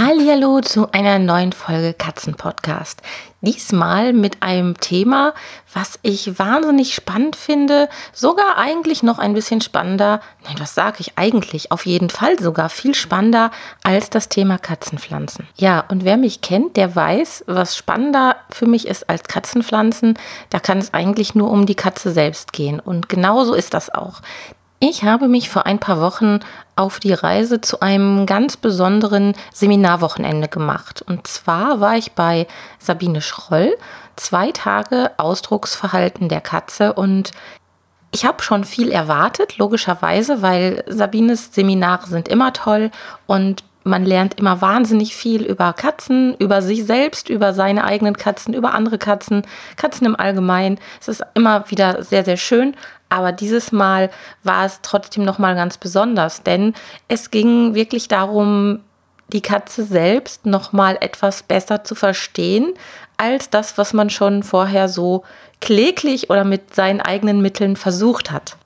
Hallo zu einer neuen Folge Katzenpodcast. Diesmal mit einem Thema, was ich wahnsinnig spannend finde, sogar eigentlich noch ein bisschen spannender, nein, was sage ich eigentlich, auf jeden Fall sogar viel spannender als das Thema Katzenpflanzen. Ja, und wer mich kennt, der weiß, was spannender für mich ist als Katzenpflanzen, da kann es eigentlich nur um die Katze selbst gehen und genauso ist das auch. Ich habe mich vor ein paar Wochen auf die Reise zu einem ganz besonderen Seminarwochenende gemacht. Und zwar war ich bei Sabine Schroll, zwei Tage Ausdrucksverhalten der Katze und ich habe schon viel erwartet, logischerweise, weil Sabines Seminare sind immer toll und man lernt immer wahnsinnig viel über Katzen, über sich selbst, über seine eigenen Katzen, über andere Katzen, Katzen im Allgemeinen. Es ist immer wieder sehr, sehr schön. Aber dieses Mal war es trotzdem nochmal ganz besonders, denn es ging wirklich darum, die Katze selbst nochmal etwas besser zu verstehen, als das, was man schon vorher so kläglich oder mit seinen eigenen Mitteln versucht hat.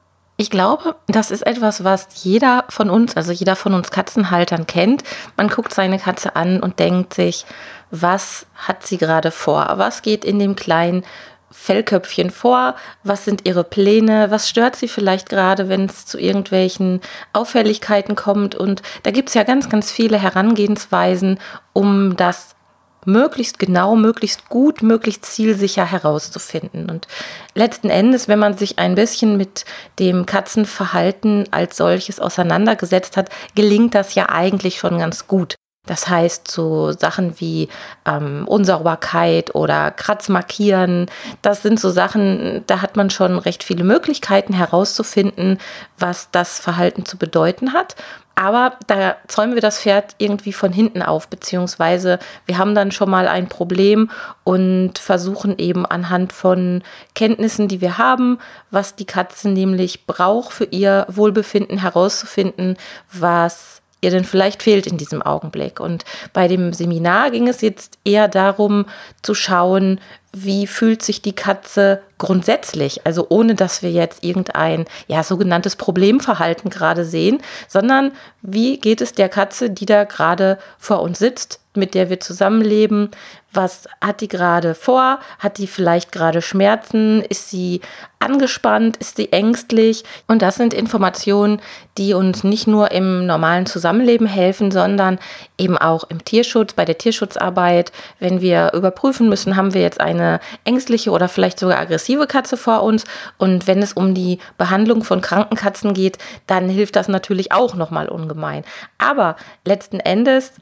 Ich glaube, das ist etwas, was jeder von uns, also jeder von uns Katzenhaltern kennt. Man guckt seine Katze an und denkt sich, was hat sie gerade vor? Was geht in dem kleinen Fellköpfchen vor? Was sind ihre Pläne? Was stört sie vielleicht gerade, wenn es zu irgendwelchen Auffälligkeiten kommt? Und da gibt es ja ganz, ganz viele Herangehensweisen, um das möglichst genau, möglichst gut, möglichst zielsicher herauszufinden. Und letzten Endes, wenn man sich ein bisschen mit dem Katzenverhalten als solches auseinandergesetzt hat, gelingt das ja eigentlich schon ganz gut. Das heißt, so Sachen wie ähm, Unsauberkeit oder Kratzmarkieren, das sind so Sachen, da hat man schon recht viele Möglichkeiten herauszufinden, was das Verhalten zu bedeuten hat. Aber da zäumen wir das Pferd irgendwie von hinten auf, beziehungsweise wir haben dann schon mal ein Problem und versuchen eben anhand von Kenntnissen, die wir haben, was die Katze nämlich braucht für ihr Wohlbefinden herauszufinden, was ihr denn vielleicht fehlt in diesem Augenblick. Und bei dem Seminar ging es jetzt eher darum zu schauen, wie fühlt sich die Katze grundsätzlich, also ohne dass wir jetzt irgendein ja sogenanntes Problemverhalten gerade sehen, sondern wie geht es der Katze, die da gerade vor uns sitzt, mit der wir zusammenleben? Was hat die gerade vor? Hat die vielleicht gerade Schmerzen? Ist sie angespannt? Ist sie ängstlich? Und das sind Informationen, die uns nicht nur im normalen Zusammenleben helfen, sondern eben auch im Tierschutz, bei der Tierschutzarbeit. Wenn wir überprüfen müssen, haben wir jetzt eine ängstliche oder vielleicht sogar aggressive Katze vor uns. Und wenn es um die Behandlung von kranken Katzen geht, dann hilft das natürlich auch nochmal ungemein. Aber letzten Endes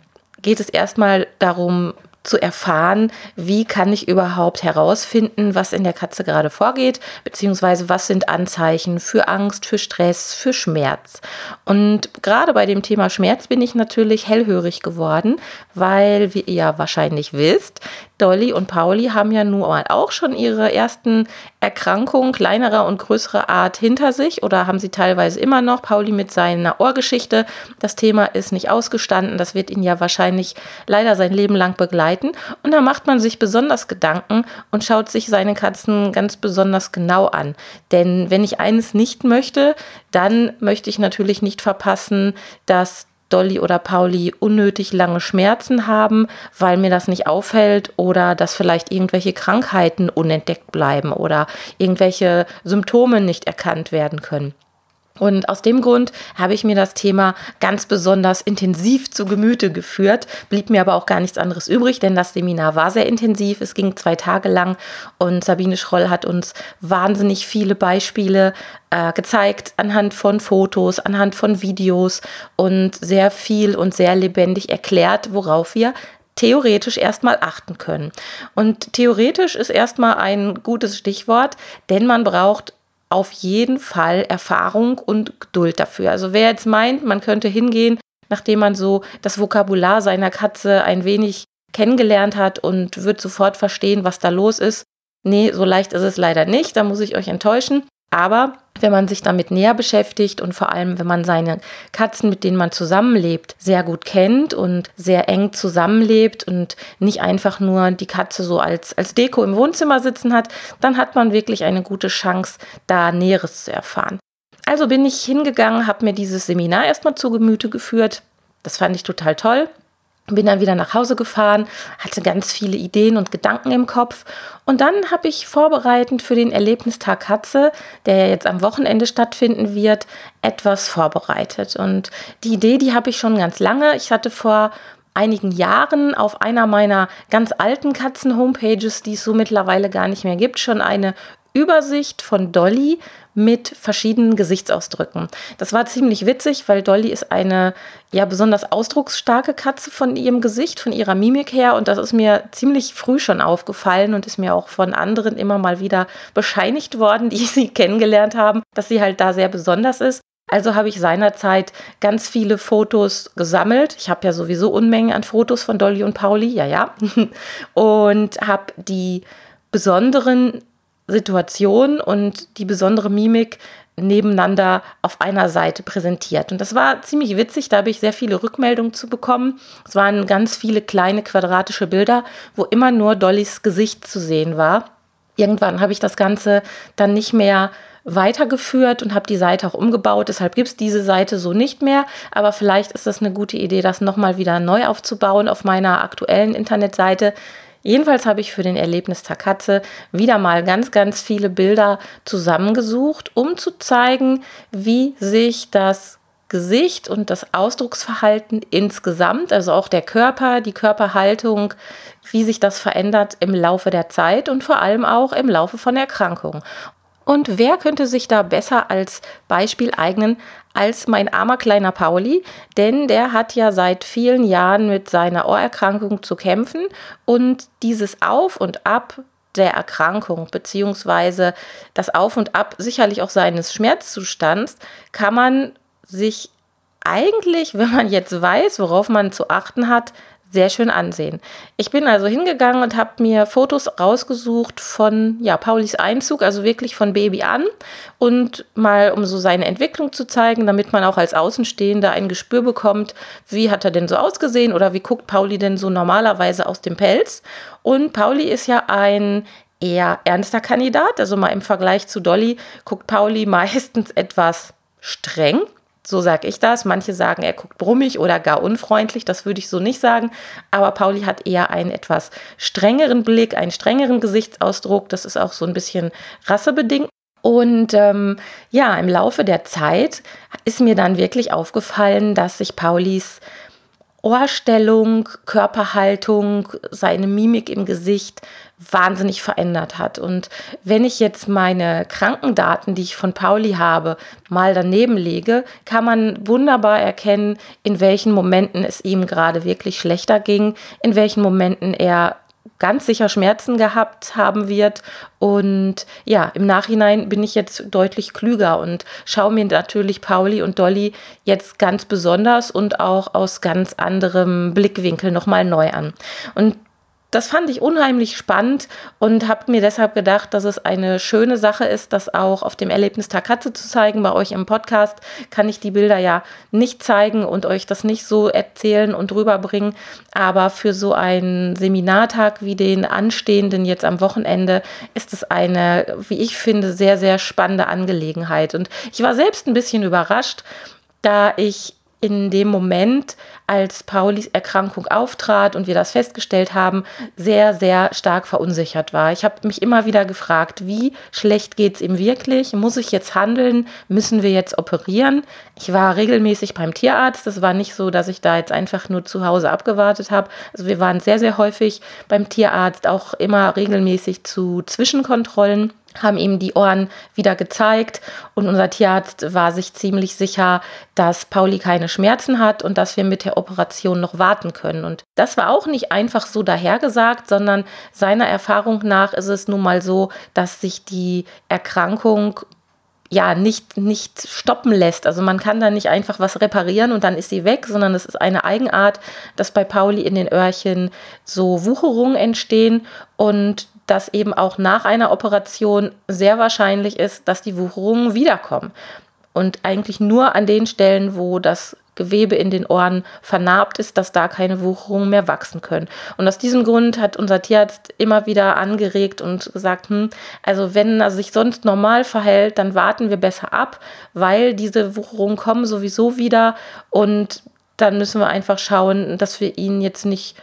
geht es erstmal darum, zu erfahren, wie kann ich überhaupt herausfinden, was in der Katze gerade vorgeht, beziehungsweise was sind Anzeichen für Angst, für Stress, für Schmerz. Und gerade bei dem Thema Schmerz bin ich natürlich hellhörig geworden, weil, wie ihr ja wahrscheinlich wisst, Dolly und Pauli haben ja nun auch schon ihre ersten Erkrankungen kleinerer und größerer Art hinter sich oder haben sie teilweise immer noch. Pauli mit seiner Ohrgeschichte. Das Thema ist nicht ausgestanden. Das wird ihn ja wahrscheinlich leider sein Leben lang begleiten. Und da macht man sich besonders Gedanken und schaut sich seine Katzen ganz besonders genau an. Denn wenn ich eines nicht möchte, dann möchte ich natürlich nicht verpassen, dass Dolly oder Pauli unnötig lange Schmerzen haben, weil mir das nicht auffällt oder dass vielleicht irgendwelche Krankheiten unentdeckt bleiben oder irgendwelche Symptome nicht erkannt werden können. Und aus dem Grund habe ich mir das Thema ganz besonders intensiv zu Gemüte geführt, blieb mir aber auch gar nichts anderes übrig, denn das Seminar war sehr intensiv. Es ging zwei Tage lang und Sabine Schroll hat uns wahnsinnig viele Beispiele äh, gezeigt anhand von Fotos, anhand von Videos und sehr viel und sehr lebendig erklärt, worauf wir theoretisch erstmal achten können. Und theoretisch ist erstmal ein gutes Stichwort, denn man braucht auf jeden Fall Erfahrung und Geduld dafür. Also wer jetzt meint, man könnte hingehen, nachdem man so das Vokabular seiner Katze ein wenig kennengelernt hat und wird sofort verstehen, was da los ist. Nee, so leicht ist es leider nicht, da muss ich euch enttäuschen. Aber wenn man sich damit näher beschäftigt und vor allem, wenn man seine Katzen, mit denen man zusammenlebt, sehr gut kennt und sehr eng zusammenlebt und nicht einfach nur die Katze so als, als Deko im Wohnzimmer sitzen hat, dann hat man wirklich eine gute Chance, da Näheres zu erfahren. Also bin ich hingegangen, habe mir dieses Seminar erstmal zu Gemüte geführt. Das fand ich total toll. Bin dann wieder nach Hause gefahren, hatte ganz viele Ideen und Gedanken im Kopf. Und dann habe ich vorbereitend für den Erlebnistag Katze, der ja jetzt am Wochenende stattfinden wird, etwas vorbereitet. Und die Idee, die habe ich schon ganz lange. Ich hatte vor einigen Jahren auf einer meiner ganz alten Katzen-Homepages, die es so mittlerweile gar nicht mehr gibt, schon eine Übersicht von Dolly mit verschiedenen Gesichtsausdrücken. Das war ziemlich witzig, weil Dolly ist eine ja besonders ausdrucksstarke Katze von ihrem Gesicht, von ihrer Mimik her und das ist mir ziemlich früh schon aufgefallen und ist mir auch von anderen immer mal wieder bescheinigt worden, die sie kennengelernt haben, dass sie halt da sehr besonders ist. Also habe ich seinerzeit ganz viele Fotos gesammelt. Ich habe ja sowieso Unmengen an Fotos von Dolly und Pauli, ja, ja. Und habe die besonderen Situation und die besondere Mimik nebeneinander auf einer Seite präsentiert. Und das war ziemlich witzig, da habe ich sehr viele Rückmeldungen zu bekommen. Es waren ganz viele kleine quadratische Bilder, wo immer nur Dollys Gesicht zu sehen war. Irgendwann habe ich das Ganze dann nicht mehr weitergeführt und habe die Seite auch umgebaut. Deshalb gibt es diese Seite so nicht mehr. Aber vielleicht ist das eine gute Idee, das nochmal wieder neu aufzubauen auf meiner aktuellen Internetseite. Jedenfalls habe ich für den Erlebnistag Katze wieder mal ganz, ganz viele Bilder zusammengesucht, um zu zeigen, wie sich das Gesicht und das Ausdrucksverhalten insgesamt, also auch der Körper, die Körperhaltung, wie sich das verändert im Laufe der Zeit und vor allem auch im Laufe von Erkrankungen. Und wer könnte sich da besser als Beispiel eignen als mein armer kleiner Pauli? Denn der hat ja seit vielen Jahren mit seiner Ohrerkrankung zu kämpfen und dieses Auf und Ab der Erkrankung beziehungsweise das Auf und Ab sicherlich auch seines Schmerzzustands kann man sich eigentlich, wenn man jetzt weiß, worauf man zu achten hat, sehr schön ansehen. Ich bin also hingegangen und habe mir Fotos rausgesucht von ja, Paulis Einzug, also wirklich von Baby an und mal um so seine Entwicklung zu zeigen, damit man auch als Außenstehender ein Gespür bekommt, wie hat er denn so ausgesehen oder wie guckt Pauli denn so normalerweise aus dem Pelz. Und Pauli ist ja ein eher ernster Kandidat, also mal im Vergleich zu Dolly guckt Pauli meistens etwas streng so sage ich das. Manche sagen, er guckt brummig oder gar unfreundlich. Das würde ich so nicht sagen. Aber Pauli hat eher einen etwas strengeren Blick, einen strengeren Gesichtsausdruck. Das ist auch so ein bisschen rassebedingt. Und ähm, ja, im Laufe der Zeit ist mir dann wirklich aufgefallen, dass sich Paulis Ohrstellung, Körperhaltung, seine Mimik im Gesicht wahnsinnig verändert hat. Und wenn ich jetzt meine Krankendaten, die ich von Pauli habe, mal daneben lege, kann man wunderbar erkennen, in welchen Momenten es ihm gerade wirklich schlechter ging, in welchen Momenten er ganz sicher Schmerzen gehabt haben wird. Und ja, im Nachhinein bin ich jetzt deutlich klüger und schaue mir natürlich Pauli und Dolly jetzt ganz besonders und auch aus ganz anderem Blickwinkel nochmal neu an. Und das fand ich unheimlich spannend und habe mir deshalb gedacht, dass es eine schöne Sache ist, das auch auf dem Erlebnistag Katze zu zeigen. Bei euch im Podcast kann ich die Bilder ja nicht zeigen und euch das nicht so erzählen und rüberbringen. Aber für so einen Seminartag wie den anstehenden jetzt am Wochenende ist es eine, wie ich finde, sehr, sehr spannende Angelegenheit. Und ich war selbst ein bisschen überrascht, da ich in dem Moment, als Paulis Erkrankung auftrat und wir das festgestellt haben, sehr, sehr stark verunsichert war. Ich habe mich immer wieder gefragt, wie schlecht geht es ihm wirklich? Muss ich jetzt handeln? Müssen wir jetzt operieren? Ich war regelmäßig beim Tierarzt. Das war nicht so, dass ich da jetzt einfach nur zu Hause abgewartet habe. Also wir waren sehr, sehr häufig beim Tierarzt, auch immer regelmäßig zu Zwischenkontrollen haben ihm die Ohren wieder gezeigt und unser Tierarzt war sich ziemlich sicher, dass Pauli keine Schmerzen hat und dass wir mit der Operation noch warten können. Und das war auch nicht einfach so dahergesagt, sondern seiner Erfahrung nach ist es nun mal so, dass sich die Erkrankung ja nicht, nicht stoppen lässt. Also man kann da nicht einfach was reparieren und dann ist sie weg, sondern es ist eine Eigenart, dass bei Pauli in den Öhrchen so Wucherungen entstehen und dass eben auch nach einer Operation sehr wahrscheinlich ist, dass die Wucherungen wiederkommen. Und eigentlich nur an den Stellen, wo das Gewebe in den Ohren vernarbt ist, dass da keine Wucherungen mehr wachsen können. Und aus diesem Grund hat unser Tierarzt immer wieder angeregt und gesagt, hm, also wenn er sich sonst normal verhält, dann warten wir besser ab, weil diese Wucherungen kommen sowieso wieder und dann müssen wir einfach schauen, dass wir ihn jetzt nicht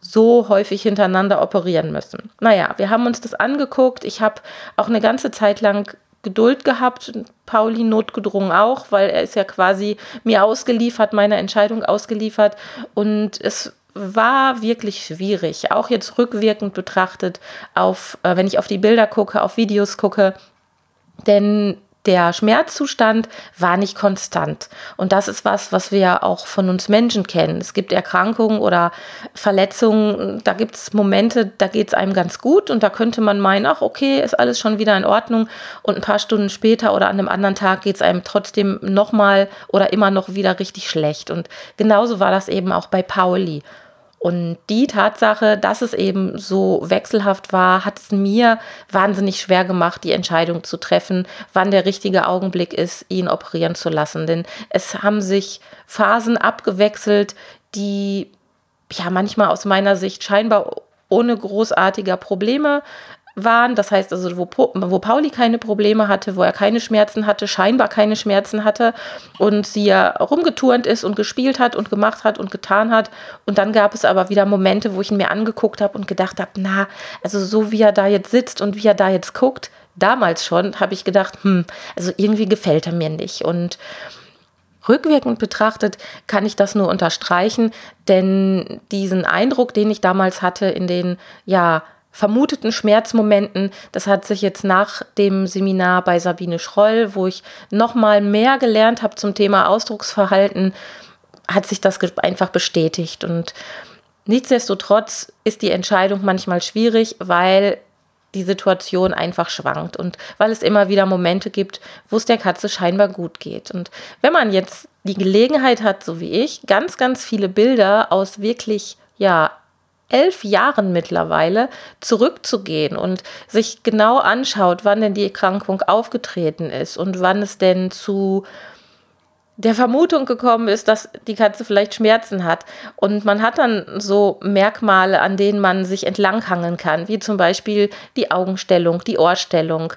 so häufig hintereinander operieren müssen. Naja, wir haben uns das angeguckt. Ich habe auch eine ganze Zeit lang Geduld gehabt, Pauli notgedrungen auch, weil er ist ja quasi mir ausgeliefert, meiner Entscheidung ausgeliefert und es war wirklich schwierig, auch jetzt rückwirkend betrachtet, auf, äh, wenn ich auf die Bilder gucke, auf Videos gucke, denn der Schmerzzustand war nicht konstant. Und das ist was, was wir auch von uns Menschen kennen. Es gibt Erkrankungen oder Verletzungen, da gibt es Momente, da geht es einem ganz gut und da könnte man meinen, ach okay, ist alles schon wieder in Ordnung. Und ein paar Stunden später oder an einem anderen Tag geht es einem trotzdem nochmal oder immer noch wieder richtig schlecht. Und genauso war das eben auch bei Pauli. Und die Tatsache, dass es eben so wechselhaft war, hat es mir wahnsinnig schwer gemacht, die Entscheidung zu treffen, wann der richtige Augenblick ist, ihn operieren zu lassen. Denn es haben sich Phasen abgewechselt, die ja manchmal aus meiner Sicht scheinbar ohne großartiger Probleme waren. Das heißt also, wo, wo Pauli keine Probleme hatte, wo er keine Schmerzen hatte, scheinbar keine Schmerzen hatte und sie ja rumgeturnt ist und gespielt hat und gemacht hat und getan hat. Und dann gab es aber wieder Momente, wo ich ihn mir angeguckt habe und gedacht habe, na, also so wie er da jetzt sitzt und wie er da jetzt guckt, damals schon, habe ich gedacht, hm, also irgendwie gefällt er mir nicht. Und Rückwirkend betrachtet kann ich das nur unterstreichen, denn diesen Eindruck, den ich damals hatte in den ja vermuteten Schmerzmomenten. Das hat sich jetzt nach dem Seminar bei Sabine Schroll, wo ich noch mal mehr gelernt habe zum Thema Ausdrucksverhalten, hat sich das einfach bestätigt. Und nichtsdestotrotz ist die Entscheidung manchmal schwierig, weil die Situation einfach schwankt und weil es immer wieder Momente gibt, wo es der Katze scheinbar gut geht. Und wenn man jetzt die Gelegenheit hat, so wie ich, ganz, ganz viele Bilder aus wirklich ja elf Jahren mittlerweile zurückzugehen und sich genau anschaut, wann denn die Erkrankung aufgetreten ist und wann es denn zu der Vermutung gekommen ist, dass die Katze vielleicht Schmerzen hat. Und man hat dann so Merkmale, an denen man sich entlanghangeln kann, wie zum Beispiel die Augenstellung, die Ohrstellung,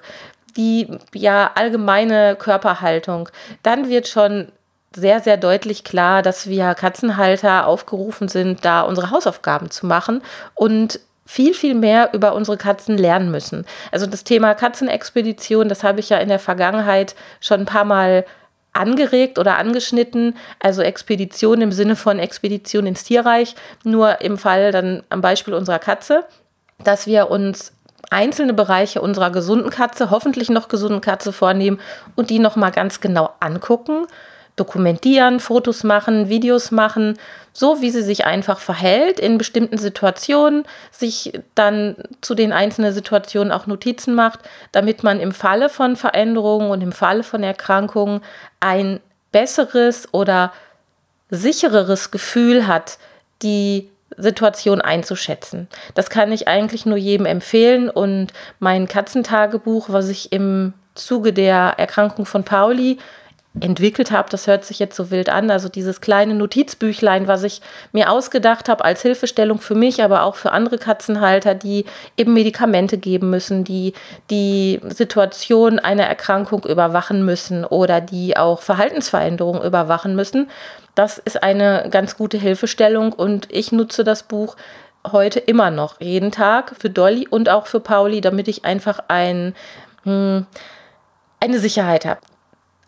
die ja allgemeine Körperhaltung. Dann wird schon sehr, sehr deutlich klar, dass wir Katzenhalter aufgerufen sind, da unsere Hausaufgaben zu machen und viel, viel mehr über unsere Katzen lernen müssen. Also das Thema Katzenexpedition, das habe ich ja in der Vergangenheit schon ein paar Mal angeregt oder angeschnitten, also Expedition im Sinne von Expedition ins Tierreich, nur im Fall dann am Beispiel unserer Katze, dass wir uns einzelne Bereiche unserer gesunden Katze, hoffentlich noch gesunden Katze vornehmen und die nochmal ganz genau angucken dokumentieren, Fotos machen, Videos machen, so wie sie sich einfach verhält in bestimmten Situationen, sich dann zu den einzelnen Situationen auch Notizen macht, damit man im Falle von Veränderungen und im Falle von Erkrankungen ein besseres oder sichereres Gefühl hat, die Situation einzuschätzen. Das kann ich eigentlich nur jedem empfehlen und mein Katzentagebuch, was ich im Zuge der Erkrankung von Pauli entwickelt habe, das hört sich jetzt so wild an, also dieses kleine Notizbüchlein, was ich mir ausgedacht habe als Hilfestellung für mich, aber auch für andere Katzenhalter, die eben Medikamente geben müssen, die die Situation einer Erkrankung überwachen müssen oder die auch Verhaltensveränderungen überwachen müssen. Das ist eine ganz gute Hilfestellung und ich nutze das Buch heute immer noch, jeden Tag für Dolly und auch für Pauli, damit ich einfach ein, hm, eine Sicherheit habe.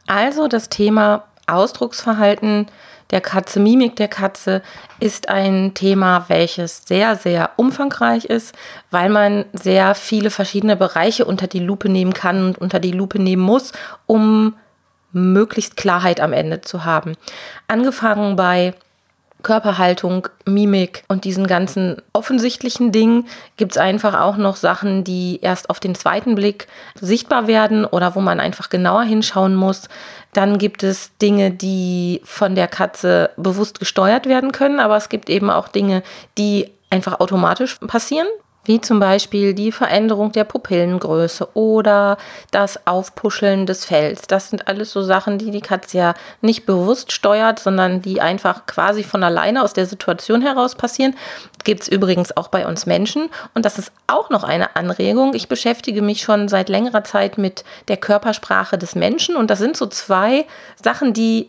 Also das Thema Ausdrucksverhalten der Katze, Mimik der Katze ist ein Thema, welches sehr, sehr umfangreich ist, weil man sehr viele verschiedene Bereiche unter die Lupe nehmen kann und unter die Lupe nehmen muss, um möglichst Klarheit am Ende zu haben. Angefangen bei Körperhaltung, Mimik und diesen ganzen offensichtlichen Dingen gibt es einfach auch noch Sachen, die erst auf den zweiten Blick sichtbar werden oder wo man einfach genauer hinschauen muss. Dann gibt es Dinge, die von der Katze bewusst gesteuert werden können, aber es gibt eben auch Dinge, die einfach automatisch passieren. Wie zum Beispiel die Veränderung der Pupillengröße oder das Aufpuscheln des Fells. Das sind alles so Sachen, die die Katze ja nicht bewusst steuert, sondern die einfach quasi von alleine aus der Situation heraus passieren. Gibt es übrigens auch bei uns Menschen. Und das ist auch noch eine Anregung. Ich beschäftige mich schon seit längerer Zeit mit der Körpersprache des Menschen. Und das sind so zwei Sachen, die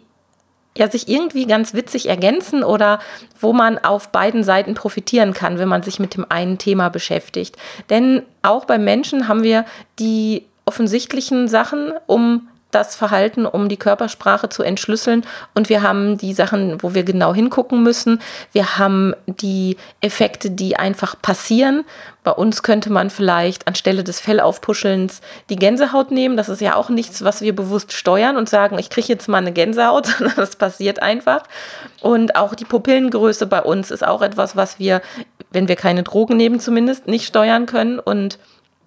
ja sich irgendwie ganz witzig ergänzen oder wo man auf beiden Seiten profitieren kann, wenn man sich mit dem einen Thema beschäftigt. Denn auch beim Menschen haben wir die offensichtlichen Sachen, um das Verhalten, um die Körpersprache zu entschlüsseln. Und wir haben die Sachen, wo wir genau hingucken müssen. Wir haben die Effekte, die einfach passieren. Bei uns könnte man vielleicht anstelle des Fellaufpuschelns die Gänsehaut nehmen. Das ist ja auch nichts, was wir bewusst steuern und sagen, ich kriege jetzt mal eine Gänsehaut, sondern das passiert einfach. Und auch die Pupillengröße bei uns ist auch etwas, was wir, wenn wir keine Drogen nehmen zumindest, nicht steuern können. Und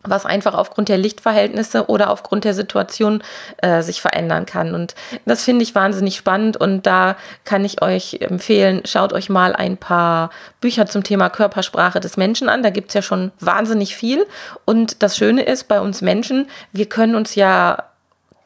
was einfach aufgrund der Lichtverhältnisse oder aufgrund der Situation äh, sich verändern kann. Und das finde ich wahnsinnig spannend und da kann ich euch empfehlen, schaut euch mal ein paar Bücher zum Thema Körpersprache des Menschen an. Da gibt es ja schon wahnsinnig viel. Und das Schöne ist, bei uns Menschen, wir können uns ja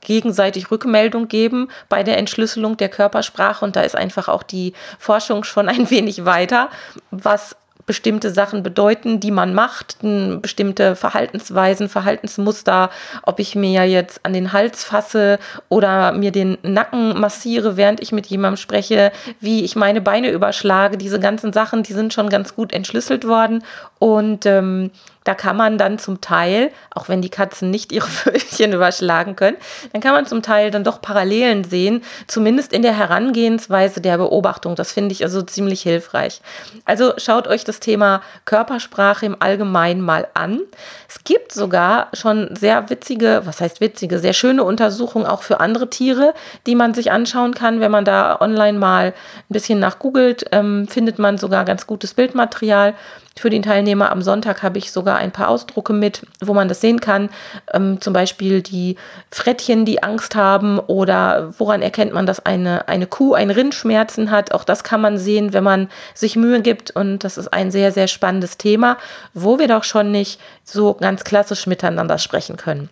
gegenseitig Rückmeldung geben bei der Entschlüsselung der Körpersprache und da ist einfach auch die Forschung schon ein wenig weiter, was bestimmte Sachen bedeuten, die man macht, bestimmte Verhaltensweisen, Verhaltensmuster, ob ich mir ja jetzt an den Hals fasse oder mir den Nacken massiere, während ich mit jemandem spreche, wie ich meine Beine überschlage, diese ganzen Sachen, die sind schon ganz gut entschlüsselt worden. Und ähm, da kann man dann zum Teil, auch wenn die Katzen nicht ihre Fötchen überschlagen können, dann kann man zum Teil dann doch Parallelen sehen, zumindest in der Herangehensweise der Beobachtung. Das finde ich also ziemlich hilfreich. Also schaut euch das Thema Körpersprache im Allgemeinen mal an. Es gibt sogar schon sehr witzige, was heißt witzige, sehr schöne Untersuchungen auch für andere Tiere, die man sich anschauen kann. Wenn man da online mal ein bisschen nach googelt, ähm, findet man sogar ganz gutes Bildmaterial. Für den Teilnehmer am Sonntag habe ich sogar ein paar Ausdrucke mit, wo man das sehen kann. Ähm, zum Beispiel die Frettchen, die Angst haben oder woran erkennt man, dass eine, eine Kuh ein Rindschmerzen hat. Auch das kann man sehen, wenn man sich Mühe gibt. Und das ist ein sehr, sehr spannendes Thema, wo wir doch schon nicht so ganz klassisch miteinander sprechen können.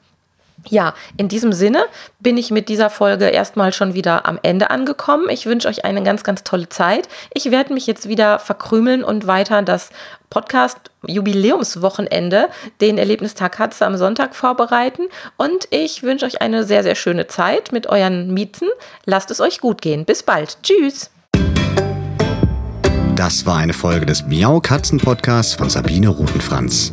Ja, in diesem Sinne bin ich mit dieser Folge erstmal schon wieder am Ende angekommen. Ich wünsche euch eine ganz, ganz tolle Zeit. Ich werde mich jetzt wieder verkrümeln und weiter das Podcast Jubiläumswochenende, den Erlebnistag Katze am Sonntag vorbereiten. Und ich wünsche euch eine sehr, sehr schöne Zeit mit euren Miezen. Lasst es euch gut gehen. Bis bald. Tschüss. Das war eine Folge des Miau Katzen Podcasts von Sabine Rutenfranz.